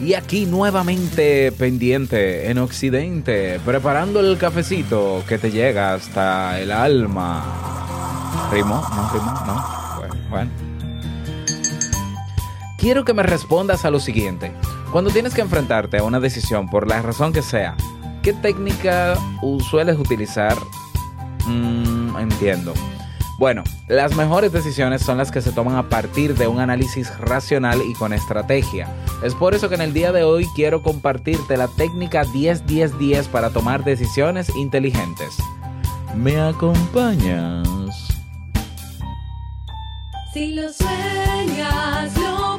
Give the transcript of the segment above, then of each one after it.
Y aquí nuevamente pendiente en Occidente, preparando el cafecito que te llega hasta el alma. ¿Rimo? ¿No rimo? ¿No? Bueno, bueno. Quiero que me respondas a lo siguiente. Cuando tienes que enfrentarte a una decisión por la razón que sea, ¿qué técnica sueles utilizar? Mm, entiendo. Bueno, las mejores decisiones son las que se toman a partir de un análisis racional y con estrategia. Es por eso que en el día de hoy quiero compartirte la técnica 10-10-10 para tomar decisiones inteligentes. ¿Me acompañas? Si lo sueñas, lo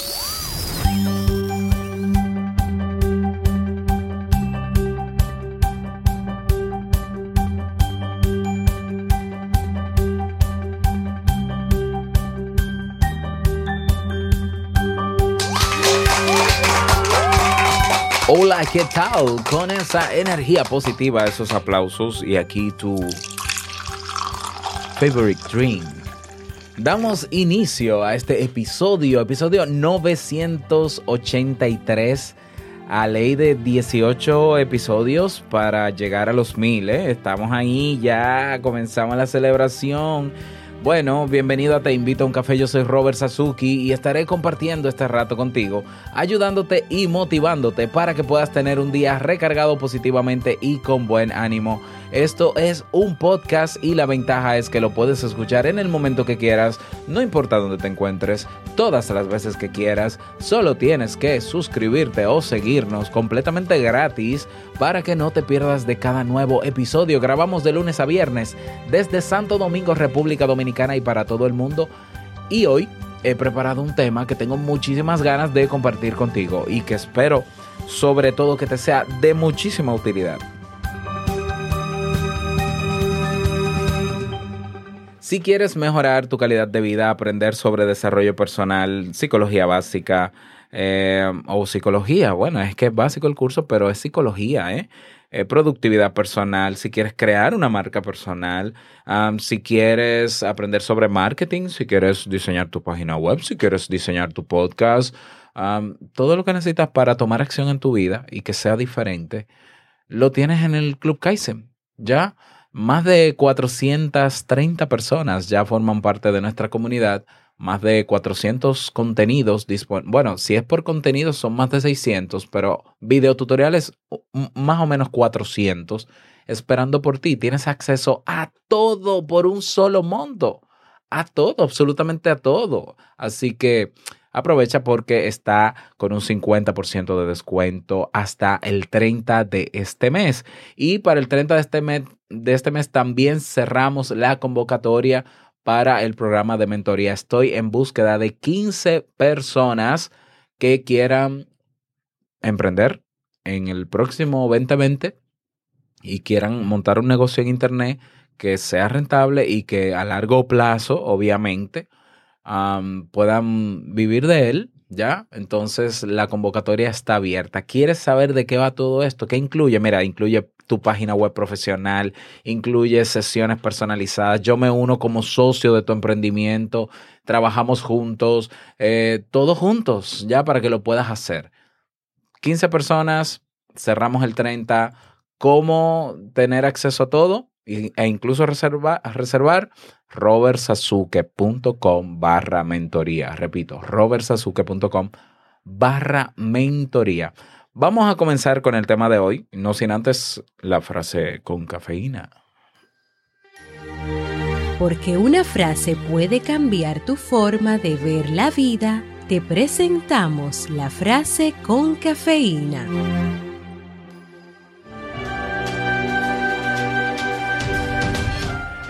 Hola, ¿qué tal? Con esa energía positiva, esos aplausos y aquí tu favorite dream. Damos inicio a este episodio, episodio 983, a ley de 18 episodios para llegar a los 1000. ¿eh? Estamos ahí, ya comenzamos la celebración. Bueno, bienvenido a Te Invito a un Café, yo soy Robert Sasuki y estaré compartiendo este rato contigo, ayudándote y motivándote para que puedas tener un día recargado positivamente y con buen ánimo. Esto es un podcast y la ventaja es que lo puedes escuchar en el momento que quieras, no importa dónde te encuentres, todas las veces que quieras, solo tienes que suscribirte o seguirnos completamente gratis para que no te pierdas de cada nuevo episodio. Grabamos de lunes a viernes desde Santo Domingo, República Dominicana y para todo el mundo. Y hoy he preparado un tema que tengo muchísimas ganas de compartir contigo y que espero sobre todo que te sea de muchísima utilidad. Si quieres mejorar tu calidad de vida, aprender sobre desarrollo personal, psicología básica eh, o psicología, bueno, es que es básico el curso, pero es psicología, ¿eh? Eh, productividad personal, si quieres crear una marca personal, si quieres aprender sobre marketing, si quieres diseñar tu página web, si quieres diseñar tu podcast, todo lo que necesitas para tomar acción en tu vida y que sea diferente, lo tienes en el Club Kaizen, ¿ya? Más de 430 personas ya forman parte de nuestra comunidad, más de 400 contenidos disponibles. Bueno, si es por contenidos son más de 600, pero videotutoriales más o menos 400 esperando por ti. Tienes acceso a todo por un solo monto. A todo, absolutamente a todo. Así que aprovecha porque está con un 50% de descuento hasta el 30 de este mes. Y para el 30 de este de este mes también cerramos la convocatoria para el programa de mentoría. Estoy en búsqueda de 15 personas que quieran emprender en el próximo 2020 y quieran montar un negocio en Internet que sea rentable y que a largo plazo, obviamente, puedan vivir de él, ¿ya? Entonces la convocatoria está abierta. ¿Quieres saber de qué va todo esto? ¿Qué incluye? Mira, incluye tu página web profesional, incluye sesiones personalizadas. Yo me uno como socio de tu emprendimiento, trabajamos juntos, eh, todos juntos, ya para que lo puedas hacer. 15 personas, cerramos el 30. ¿Cómo tener acceso a todo? E incluso reserva, reservar robertsasuke.com barra mentoría. Repito, robertsasuke.com barra mentoría. Vamos a comenzar con el tema de hoy, no sin antes la frase con cafeína. Porque una frase puede cambiar tu forma de ver la vida, te presentamos la frase con cafeína.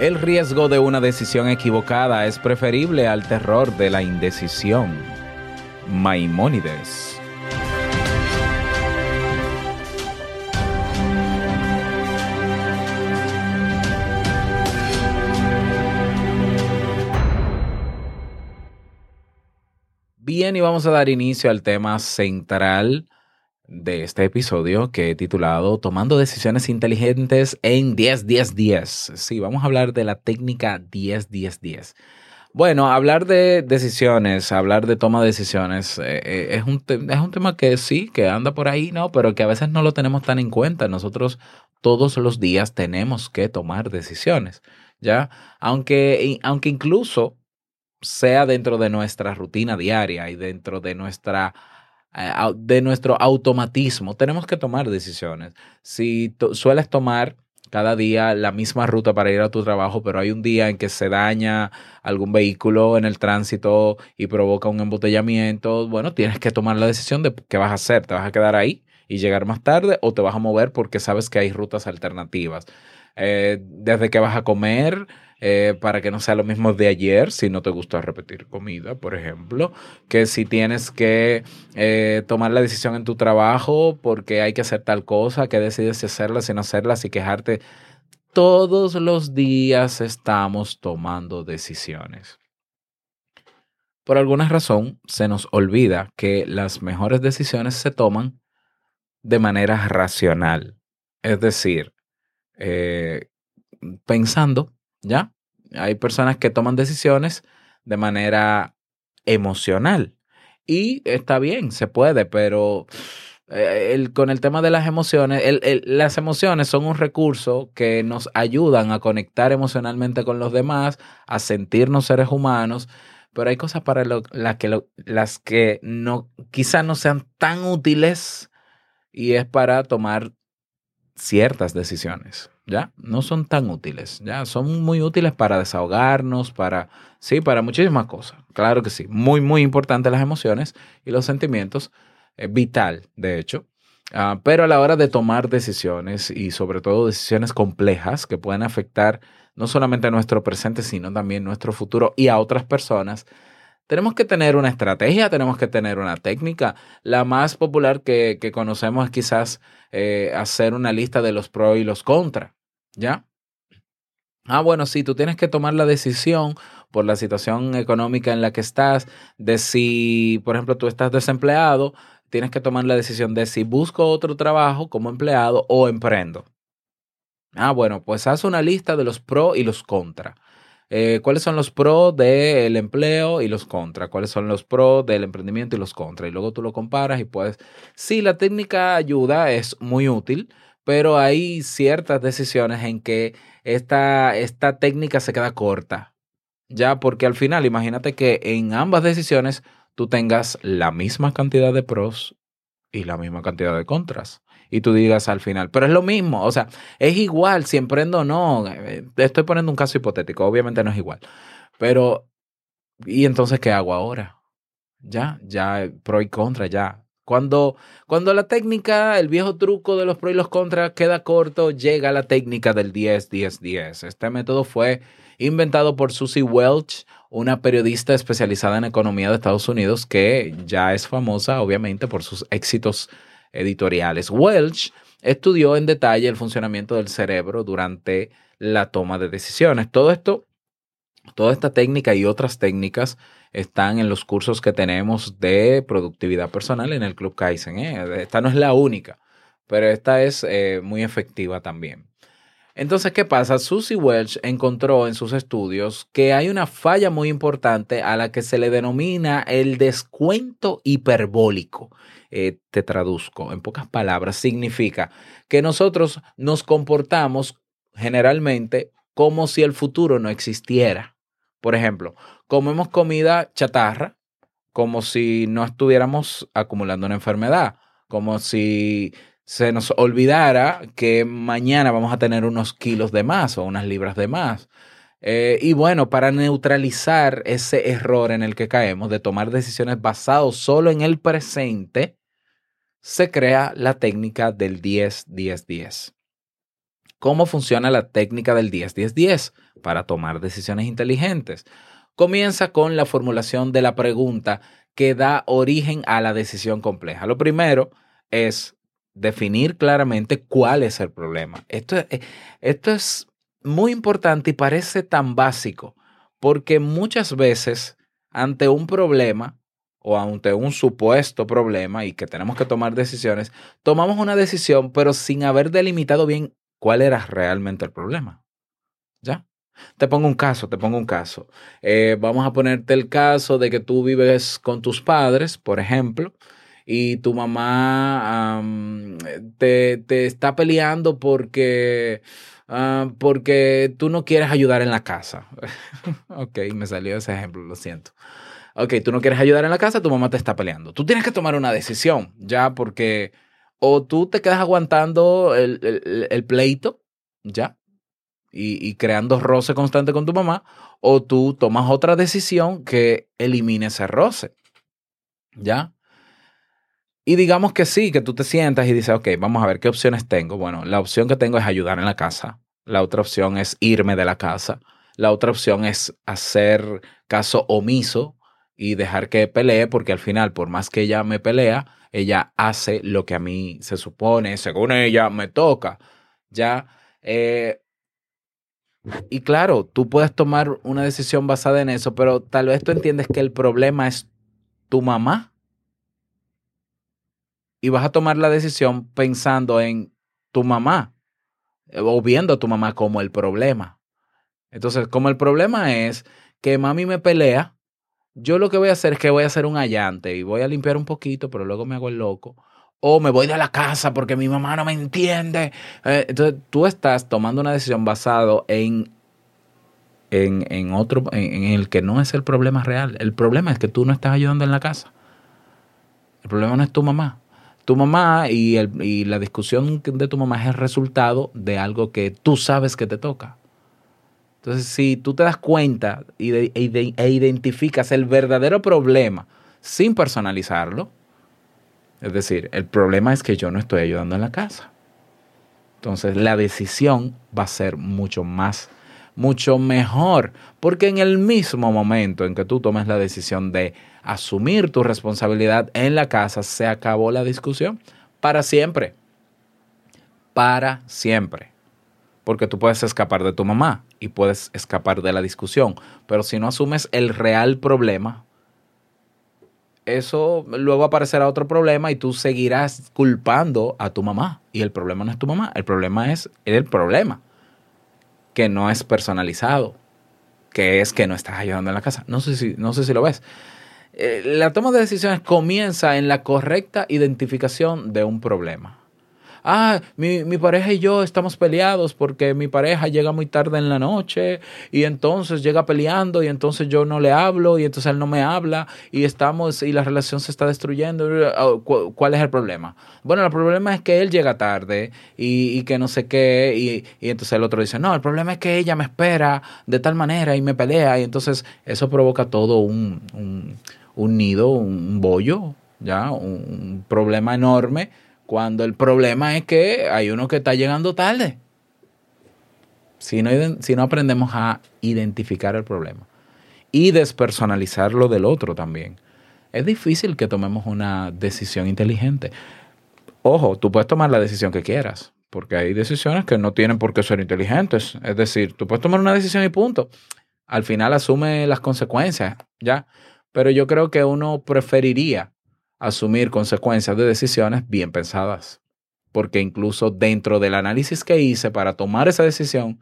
El riesgo de una decisión equivocada es preferible al terror de la indecisión. Maimónides. Bien, y vamos a dar inicio al tema central de este episodio que he titulado Tomando decisiones inteligentes en 10, 10, 10. Sí, vamos a hablar de la técnica 10, 10, 10. Bueno, hablar de decisiones, hablar de toma de decisiones, eh, eh, es, un es un tema que sí, que anda por ahí, ¿no? Pero que a veces no lo tenemos tan en cuenta. Nosotros todos los días tenemos que tomar decisiones, ¿ya? Aunque, aunque incluso sea dentro de nuestra rutina diaria y dentro de nuestra de nuestro automatismo, tenemos que tomar decisiones. Si to sueles tomar cada día la misma ruta para ir a tu trabajo, pero hay un día en que se daña algún vehículo en el tránsito y provoca un embotellamiento, bueno, tienes que tomar la decisión de qué vas a hacer. ¿Te vas a quedar ahí y llegar más tarde o te vas a mover porque sabes que hay rutas alternativas? Eh, desde que vas a comer, eh, para que no sea lo mismo de ayer, si no te gusta repetir comida, por ejemplo, que si tienes que eh, tomar la decisión en tu trabajo porque hay que hacer tal cosa, que decides si hacerla, si no hacerla, si quejarte. Todos los días estamos tomando decisiones. Por alguna razón, se nos olvida que las mejores decisiones se toman de manera racional. Es decir, eh, pensando ¿ya? Hay personas que toman decisiones de manera emocional y está bien, se puede, pero eh, el, con el tema de las emociones, las emociones son un recurso que nos ayudan a conectar emocionalmente con los demás, a sentirnos seres humanos, pero hay cosas para lo, que las que no, quizás no sean tan útiles y es para tomar ciertas decisiones. ¿Ya? No son tan útiles, ¿ya? Son muy útiles para desahogarnos, para, sí, para muchísimas cosas. Claro que sí. Muy, muy importantes las emociones y los sentimientos. Es vital, de hecho. Uh, pero a la hora de tomar decisiones y sobre todo decisiones complejas que pueden afectar no solamente a nuestro presente, sino también nuestro futuro y a otras personas, tenemos que tener una estrategia, tenemos que tener una técnica. La más popular que, conocemos es quizás eh, hacer una lista de los pros y los contras. ¿Ya? Ah, bueno, sí, tú tienes que tomar la decisión por la situación económica en la que estás, de si, por ejemplo, tú estás desempleado, tienes que tomar la decisión de si busco otro trabajo como empleado o emprendo. Ah, bueno, pues haz una lista de los pros y los contras. Eh, ¿Cuáles son los pros del empleo y los contras? ¿Cuáles son los pros del emprendimiento y los contras? Y luego tú lo comparas y puedes... Sí, la técnica ayuda, es muy útil pero hay ciertas decisiones en que esta, esta técnica se queda corta. Ya, porque al final, imagínate que en ambas decisiones tú tengas la misma cantidad de pros y la misma cantidad de contras. Y tú digas al final, pero es lo mismo, o sea, es igual si emprendo o no. Eh, estoy poniendo un caso hipotético, obviamente no es igual. Pero, ¿y entonces qué hago ahora? Ya, ya, pro y contra, ya. Cuando, cuando la técnica, el viejo truco de los pros y los contras queda corto, llega la técnica del 10-10-10. Este método fue inventado por Susie Welch, una periodista especializada en economía de Estados Unidos que ya es famosa, obviamente, por sus éxitos editoriales. Welch estudió en detalle el funcionamiento del cerebro durante la toma de decisiones. Todo esto, toda esta técnica y otras técnicas están en los cursos que tenemos de productividad personal en el Club Kaizen. ¿eh? Esta no es la única, pero esta es eh, muy efectiva también. Entonces, ¿qué pasa? Susie Welch encontró en sus estudios que hay una falla muy importante a la que se le denomina el descuento hiperbólico. Eh, te traduzco, en pocas palabras, significa que nosotros nos comportamos generalmente como si el futuro no existiera. Por ejemplo, comemos comida chatarra como si no estuviéramos acumulando una enfermedad, como si se nos olvidara que mañana vamos a tener unos kilos de más o unas libras de más. Eh, y bueno, para neutralizar ese error en el que caemos de tomar decisiones basadas solo en el presente, se crea la técnica del 10-10-10. ¿Cómo funciona la técnica del 10-10-10 para tomar decisiones inteligentes? Comienza con la formulación de la pregunta que da origen a la decisión compleja. Lo primero es definir claramente cuál es el problema. Esto, es- esto es muy importante y parece tan básico, porque muchas veces ante un problema o ante un supuesto problema y que tenemos que tomar decisiones, tomamos una decisión pero sin haber delimitado bien cuál era realmente el problema. ¿Ya? Te pongo un caso, te pongo un caso. Eh, vamos a ponerte el caso de que tú vives con tus padres, por ejemplo, y tu mamá am, te, te está peleando porque, ah, porque tú no quieres ayudar en la casa. ok, me salió ese ejemplo, lo siento. Ok, tú no quieres ayudar en la casa, tu mamá te está peleando. Tú tienes que tomar una decisión, ya, porque o tú te quedas aguantando el, el- pleito, ya, y, y creando roce constante con tu mamá, o tú tomas otra decisión que elimine ese roce, ya. Y digamos que sí, que tú te sientas y dices, ok, vamos a ver qué opciones tengo. Bueno, la opción que tengo es ayudar en la casa. La otra opción es irme de la casa. La otra opción es hacer caso omiso y dejar que pelee, porque al final, por más que ella me pelea, ella hace lo que a mí se supone, según ella, me toca. Ya. eh, y claro, tú puedes tomar una decisión basada en eso, pero tal vez tú entiendes que el problema es tu mamá y vas a tomar la decisión pensando en tu mamá eh, o viendo a tu mamá como el problema. Entonces, como el problema es que mami me pelea, yo lo que voy a hacer es que voy a hacer un allante y voy a limpiar un poquito, pero luego me hago el loco. O me voy de la casa porque mi mamá no me entiende. Eh, entonces, tú estás tomando una decisión basado en, en, en otro, en, el que no es el problema real. El problema es que tú no estás ayudando en la casa. El problema no es tu mamá. Tu mamá y la discusión de tu mamá es el resultado de algo que tú sabes que te toca. Entonces, si tú te das cuenta y de- e ide- e identificas el verdadero problema sin personalizarlo, es decir, el problema es que yo no estoy ayudando en la casa. Entonces, la decisión va a ser mucho más, mucho mejor, porque en el mismo momento en que tú tomes la decisión de asumir tu responsabilidad en la casa, se acabó la discusión para siempre. Para siempre. Porque tú puedes escapar de tu mamá y puedes escapar de la discusión, pero si no asumes el real problema, eso luego aparecerá otro problema y tú seguirás culpando a tu mamá. Y el problema no es tu mamá, el problema es el problema, que no es personalizado, que es que no estás ayudando en la casa. No sé si, no sé si lo ves. Eh, la toma de decisiones comienza en la correcta identificación de un problema. Ah, mi, mi pareja y yo estamos peleados porque mi pareja llega muy tarde en la noche y entonces llega peleando y entonces yo no le hablo y entonces él no me habla y estamos y la relación se está destruyendo. Ah, ¿cu- ¿Cuál es el problema? Bueno, el problema es que él llega tarde y, y que no sé qué y, y entonces el otro dice, no, el problema es que ella me espera de tal manera y me pelea y entonces eso provoca todo un, un, un nido, un bollo, ya, un problema enorme cuando el problema es que hay uno que está llegando tarde. Si no, si no aprendemos a identificar el problema y despersonalizarlo del otro también, es difícil que tomemos una decisión inteligente. Ojo, tú puedes tomar la decisión que quieras, porque hay decisiones que no tienen por qué ser inteligentes. Es decir, tú puedes tomar una decisión y punto. Al final asume las consecuencias, ¿ya? Pero yo creo que uno preferiría asumir consecuencias de decisiones bien pensadas. Porque incluso dentro del análisis que hice para tomar esa decisión,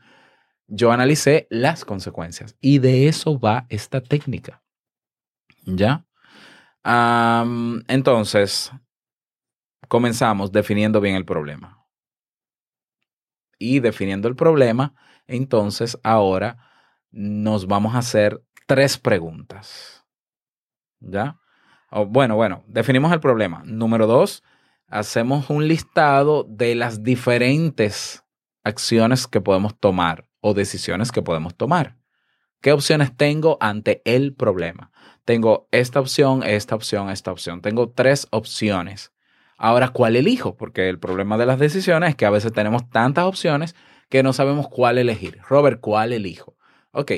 yo analicé las consecuencias. Y de eso va esta técnica. ¿Ya? Entonces, comenzamos definiendo bien el problema. Y definiendo el problema, entonces ahora nos vamos a hacer tres preguntas. ¿Ya? O, bueno, bueno, definimos el problema. Número dos, hacemos un listado de las diferentes acciones que podemos tomar o decisiones que podemos tomar. ¿Qué opciones tengo ante el problema? Tengo esta opción, esta opción, esta opción. Tengo tres opciones. Ahora, ¿cuál elijo? Porque el problema de las decisiones es que a veces tenemos tantas opciones que no sabemos cuál elegir. Robert, ¿cuál elijo? Ok.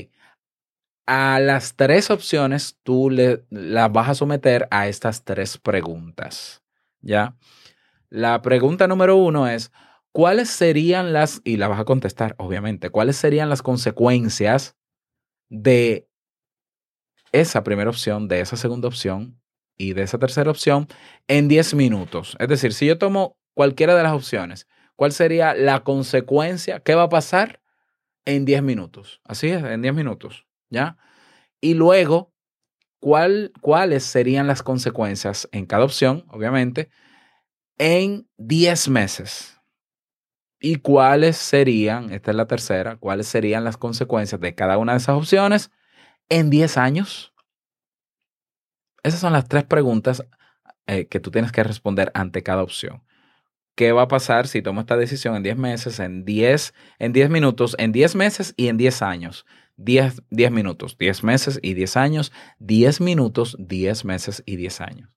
A las tres opciones tú le, las vas a someter a estas tres preguntas. ¿Ya? La pregunta número uno es, ¿cuáles serían las, y la vas a contestar, obviamente, cuáles serían las consecuencias de esa primera opción, de esa segunda opción y de esa tercera opción en 10 minutos? Es decir, si yo tomo cualquiera de las opciones, ¿cuál sería la consecuencia? ¿Qué va a pasar en 10 minutos? Así es, en 10 minutos, ¿ya? Y luego, ¿cuál, ¿cuáles serían las consecuencias en cada opción, obviamente, en 10 meses? ¿Y cuáles serían, esta es la tercera, cuáles serían las consecuencias de cada una de esas opciones en 10 años? Esas son las tres preguntas eh, que tú tienes que responder ante cada opción. ¿Qué va a pasar si tomo esta decisión en 10 meses, en 10, en 10 minutos, en 10 meses y en 10 años? 10, 10 minutos, 10 meses y 10 años, 10 minutos, 10 meses y 10 años.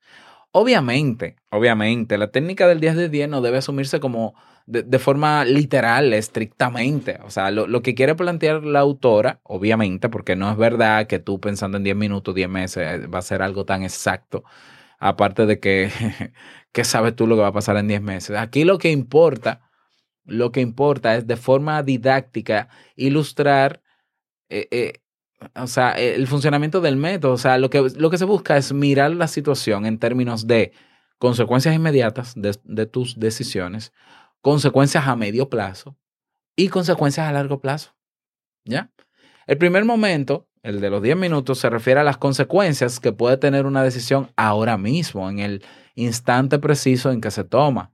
Obviamente, obviamente, la técnica del 10 de 10 no debe asumirse como de, de forma literal, estrictamente. O sea, lo, lo, que quiere plantear la autora, obviamente, porque no es verdad que tú pensando en 10 minutos, 10 meses, va a ser algo tan exacto. Aparte de que, ¿qué sabes tú lo que va a pasar en 10 meses? Aquí lo que importa, lo que importa es de forma didáctica ilustrar eh, eh, o sea, el funcionamiento del método. O sea, lo que, lo que se busca es mirar la situación en términos de consecuencias inmediatas de, de, tus decisiones, consecuencias a medio plazo y consecuencias a largo plazo. ¿Ya? El primer momento, el de los 10 minutos, se refiere a las consecuencias que puede tener una decisión ahora mismo, en el instante preciso en que se toma.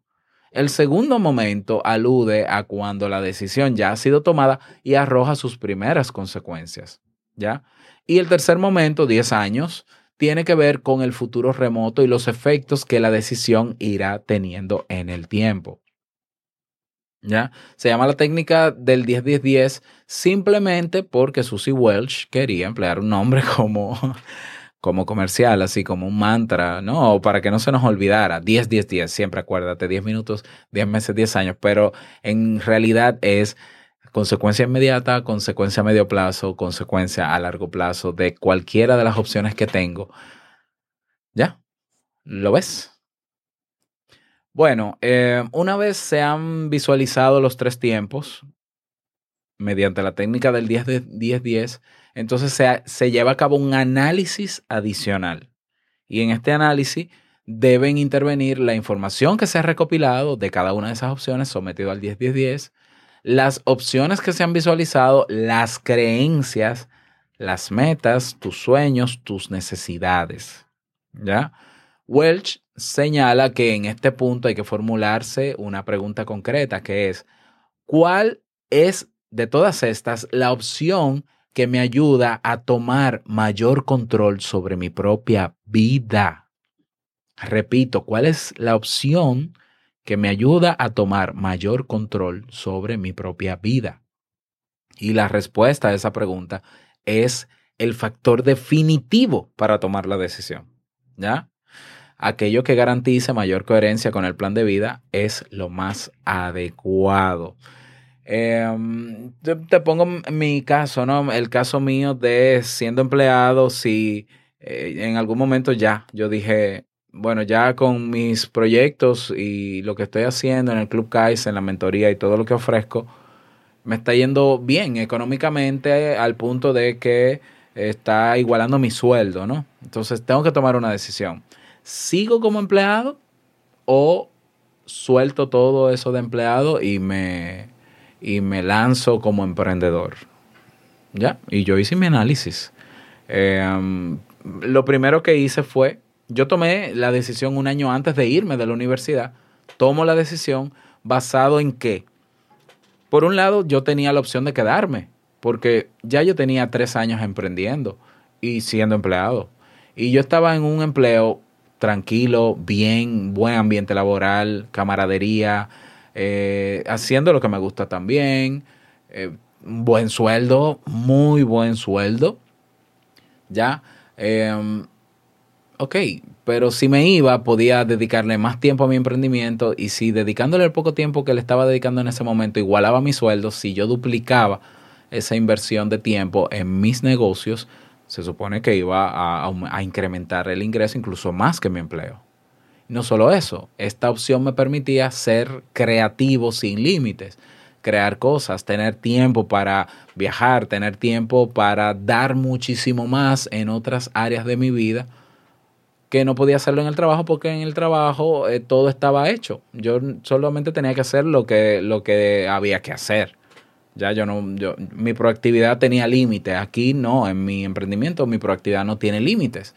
El segundo momento alude a cuando la decisión ya ha sido tomada y arroja sus primeras consecuencias. ¿Ya? Y el tercer momento, 10 años, tiene que ver con el futuro remoto y los efectos que la decisión irá teniendo en el tiempo. ¿Ya? Se llama la técnica del 10-10-10 simplemente porque Susie Welch quería emplear un nombre como, como comercial, así como un mantra, ¿no? Para que no se nos olvidara. 10-10-10, siempre acuérdate, 10 minutos, 10 meses, 10 años, pero en realidad es consecuencia inmediata, consecuencia a medio plazo, consecuencia a largo plazo de cualquiera de las opciones que tengo. ¿Ya? ¿Lo ves? Bueno, eh, una vez se han visualizado los tres tiempos mediante la técnica del 10-10-10, entonces se, se lleva a cabo un análisis adicional. Y en este análisis deben intervenir la información que se ha recopilado de cada una de esas opciones sometido al 10-10-10, las opciones que se han visualizado, las creencias, las metas, tus sueños, tus necesidades. ¿Ya? Welch señala que en este punto hay que formularse una pregunta concreta que es, ¿cuál es de todas estas la opción que me ayuda a tomar mayor control sobre mi propia vida? Repito, ¿cuál es la opción que me ayuda a tomar mayor control sobre mi propia vida? Y la respuesta a esa pregunta es el factor definitivo para tomar la decisión. ¿Ya? Aquello que garantice mayor coherencia con el plan de vida es lo más adecuado. Eh, te, pongo mi caso, ¿no? El caso mío de siendo empleado, si eh, en algún momento ya yo dije, bueno, ya con mis proyectos y lo que estoy haciendo en el Club Kaizen, en la mentoría y todo lo que ofrezco, me está yendo bien económicamente al punto de que está igualando mi sueldo, ¿no? Entonces tengo que tomar una decisión. ¿Sigo como empleado o suelto todo eso de empleado y me, y me lanzo como emprendedor? ¿Ya? Y yo hice mi análisis. Um, lo primero que hice fue yo tomé la decisión un año antes de irme de la universidad. Tomo la decisión basado en qué. Por un lado, yo tenía la opción de quedarme, porque ya yo tenía tres años emprendiendo y siendo empleado. Y yo estaba en un empleo tranquilo, bien, buen ambiente laboral, camaradería, eh, haciendo lo que me gusta también, eh, buen sueldo, muy buen sueldo. Ya. Eh, ok, pero si me iba, podía dedicarle más tiempo a mi emprendimiento y si dedicándole el poco tiempo que le estaba dedicando en ese momento igualaba mi sueldo, si yo duplicaba esa inversión de tiempo en mis negocios, se supone que iba a, incrementar el ingreso incluso más que mi empleo. No solo eso, esta opción me permitía ser creativo sin límites, crear cosas, tener tiempo para viajar, tener tiempo para dar muchísimo más en otras áreas de mi vida que no podía hacerlo en el trabajo porque en el trabajo eh, todo estaba hecho. Yo solamente tenía que hacer lo que, lo que había que hacer. Ya yo no, yo, mi proactividad tenía límites. Aquí no, en mi emprendimiento mi proactividad no tiene límites.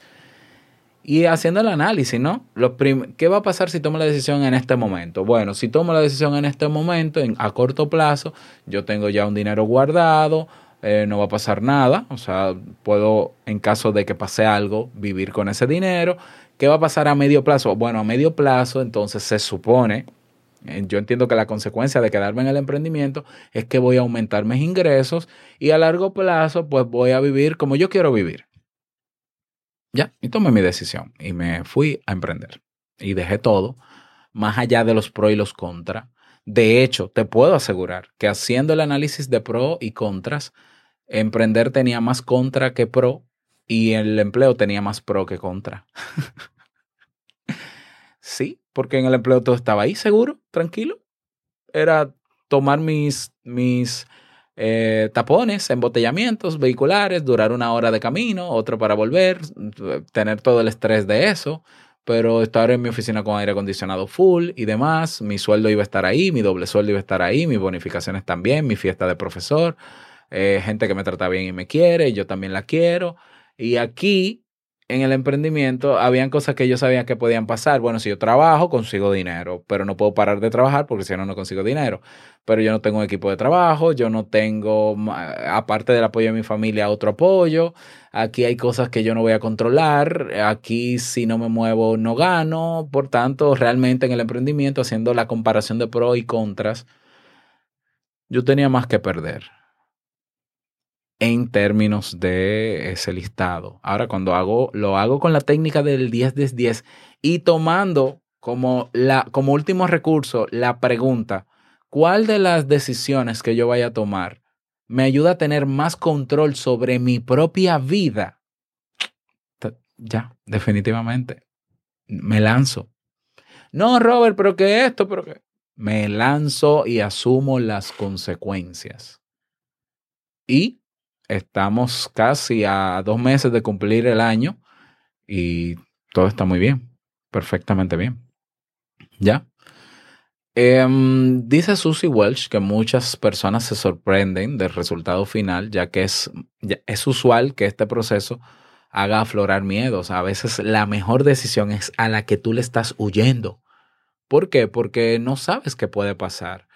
Y haciendo el análisis, ¿no? Prim- ¿Qué va a pasar si tomo la decisión en este momento? Bueno, si tomo la decisión en este momento, en, a corto plazo, yo tengo ya un dinero guardado, eh, no va a pasar nada, o sea, puedo, en caso de que pase algo, vivir con ese dinero. ¿Qué va a pasar a medio plazo? Bueno, a medio plazo, entonces se supone, eh, yo entiendo que la consecuencia de quedarme en el emprendimiento es que voy a aumentar mis ingresos y a largo plazo, pues voy a vivir como yo quiero vivir. Ya, y tomé mi decisión y me fui a emprender. Y dejé todo, más allá de los pros y los contras. De hecho, te puedo asegurar que haciendo el análisis de pros y contras, emprender tenía más contra que pro y el empleo tenía más pro que contra. sí, porque en el empleo todo estaba ahí seguro, tranquilo. Era tomar mis, mis eh, tapones, embotellamientos vehiculares, durar una hora de camino, otro para volver, tener todo el estrés de eso, pero estar en mi oficina con aire acondicionado full y demás, mi sueldo iba a estar ahí, mi doble sueldo iba a estar ahí, mis bonificaciones también, mi fiesta de profesor, eh, gente que me trata bien y me quiere, yo también la quiero. Y aquí, en el emprendimiento, habían cosas que yo sabía que podían pasar. Bueno, si yo trabajo, consigo dinero, pero no puedo parar de trabajar porque si no, no consigo dinero. Pero yo no tengo un equipo de trabajo, yo no tengo, aparte del apoyo de mi familia, otro apoyo. Aquí hay cosas que yo no voy a controlar. Aquí, si no me muevo, no gano. Por tanto, realmente en el emprendimiento, haciendo la comparación de pros y contras, yo tenía más que perder en términos de ese listado. Ahora, cuando hago, lo hago con la técnica del 10 10 10 y tomando como, la, como último recurso la pregunta, ¿cuál de las decisiones que yo vaya a tomar me ayuda a tener más control sobre mi propia vida? Ya, definitivamente. Me lanzo. No, Robert, pero que esto, pero que... Me lanzo y asumo las consecuencias. Y estamos casi a dos meses de cumplir el año y todo está muy bien, perfectamente bien. ¿Ya? Em, dice Susie Welch que muchas personas se sorprenden del resultado final, ya que es, es usual que este proceso haga aflorar miedos. A veces la mejor decisión es a la que tú le estás huyendo. ¿Por qué? Porque no sabes qué puede pasar.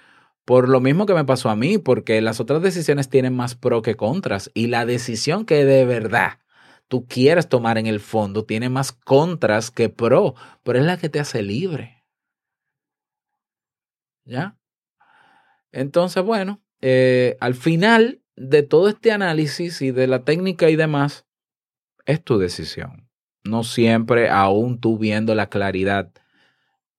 Por lo mismo que me pasó a mí, porque las otras decisiones tienen más pro que contras y la decisión que de verdad tú quieres tomar en el fondo tiene más contras que pro, pero es la que te hace libre. ¿Ya? Entonces, bueno, eh, al final de todo este análisis y de la técnica y demás, es tu decisión. No siempre, aún tú viendo la claridad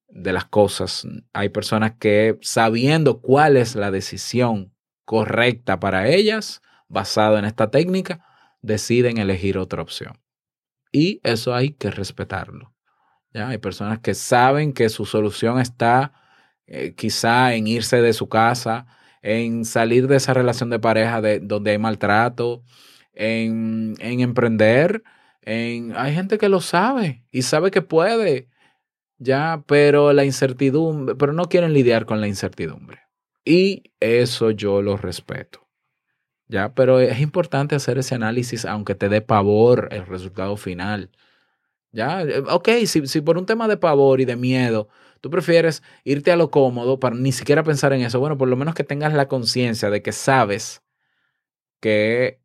de las cosas, hay personas que sabiendo cuál es la decisión correcta para ellas, basado en esta técnica, deciden elegir otra opción. Y eso hay que respetarlo. ¿ya? Hay personas que saben que su solución está eh, quizá en irse de su casa, en salir de esa relación de pareja de, donde hay maltrato, en, en emprender. En, hay gente que lo sabe y sabe que puede, ya, pero la incertidumbre, pero no quieren lidiar con la incertidumbre. Y eso yo lo respeto. Ya, pero es importante hacer ese análisis aunque te dé pavor el resultado final. Ya, eh, ok, si, si por un tema de pavor y de miedo tú prefieres irte a lo cómodo para ni siquiera pensar en eso, bueno, por lo menos que tengas la conciencia de que sabes que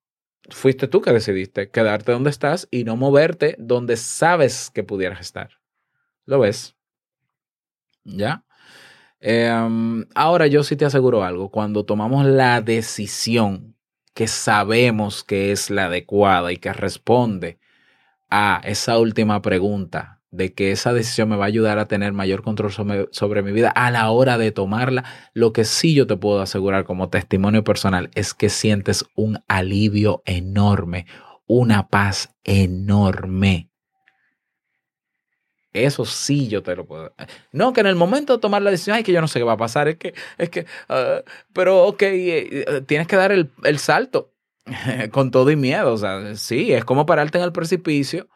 fuiste tú que decidiste quedarte donde estás y no moverte donde sabes que pudieras estar. ¿Lo ves? ¿Ya? Em, ahora yo sí te aseguro algo, cuando tomamos la decisión que sabemos que es la adecuada y que responde a esa última pregunta de que esa decisión me va a ayudar a tener mayor control sobre, sobre, mi vida a la hora de tomarla, lo que sí yo te puedo asegurar como testimonio personal es que sientes un alivio enorme, una paz enorme. Eso sí yo te lo puedo. No, que en el momento de tomar la decisión, ay, que yo no sé qué va a pasar, es que, es que, uh, pero ok, eh, tienes que dar el, el salto con todo y miedo. O sea, sí, es como pararte en el precipicio,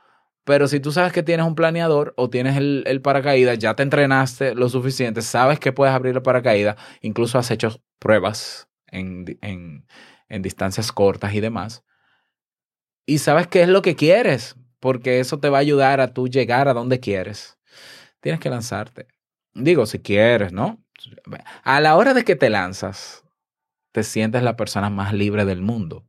pero si tú sabes que tienes un planeador o tienes el, el paracaídas, ya te entrenaste lo suficiente, sabes que puedes abrir el paracaídas, incluso has hecho pruebas en, en, en distancias cortas y demás, y sabes qué es lo que quieres, porque eso te va a ayudar a tú llegar a donde quieres. Tienes que lanzarte. Digo, si quieres, ¿no? A la hora de que te lanzas, te sientes la persona más libre del mundo.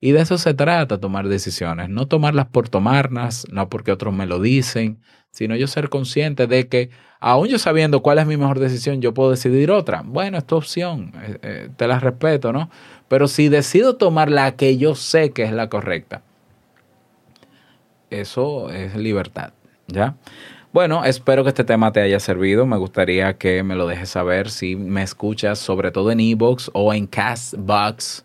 Y de eso se trata, tomar decisiones. No tomarlas por tomarlas, no porque otros me lo dicen, sino yo ser consciente de que, aún yo sabiendo cuál es mi mejor decisión, yo puedo decidir otra. Bueno, es tu opción, eh, eh, te la respeto, ¿no? Pero si decido tomar la que yo sé que es la correcta, eso es libertad, ¿ya? Bueno, espero que este tema te haya servido. Me gustaría que me lo dejes saber si me escuchas, sobre todo en Evox o en Castbox.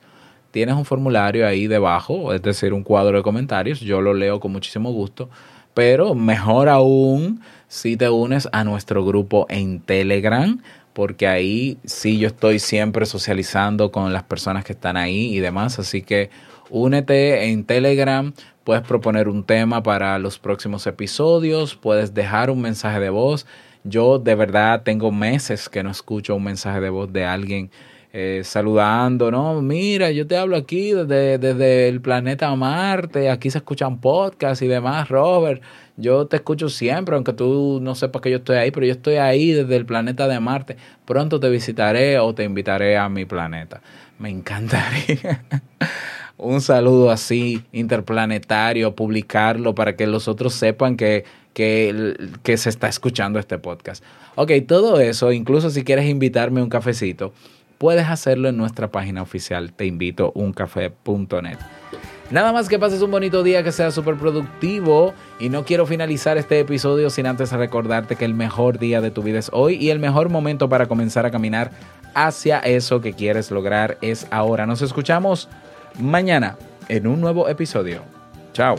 Tienes un formulario ahí debajo, es decir, un cuadro de comentarios. Yo lo leo con muchísimo gusto. Pero mejor aún si te unes a nuestro grupo en Telegram, porque ahí sí yo estoy siempre socializando con las personas que están ahí y demás. Así que únete en Telegram Puedes proponer un tema para los próximos episodios, puedes dejar un mensaje de voz. Yo de verdad tengo meses que no escucho un mensaje de voz de alguien eh, saludando, ¿no? Mira, yo te hablo aquí desde, desde el planeta Marte, aquí se escuchan podcasts y demás, Robert. Yo te escucho siempre, aunque tú no sepas que yo estoy ahí, pero yo estoy ahí desde el planeta de Marte. Pronto te visitaré o te invitaré a mi planeta. Me encantaría. un saludo así interplanetario, publicarlo para que los otros sepan que, que, se está escuchando este podcast. Ok, todo eso, incluso si quieres invitarme un cafecito, puedes hacerlo en nuestra página oficial, te invito uncafé.net. Nada más que pases un bonito día, que sea súper productivo y no quiero finalizar este episodio sin antes recordarte que el mejor día de tu vida es hoy y el mejor momento para comenzar a caminar hacia eso que quieres lograr es ahora. Nos escuchamos mañana en un nuevo episodio. Chao.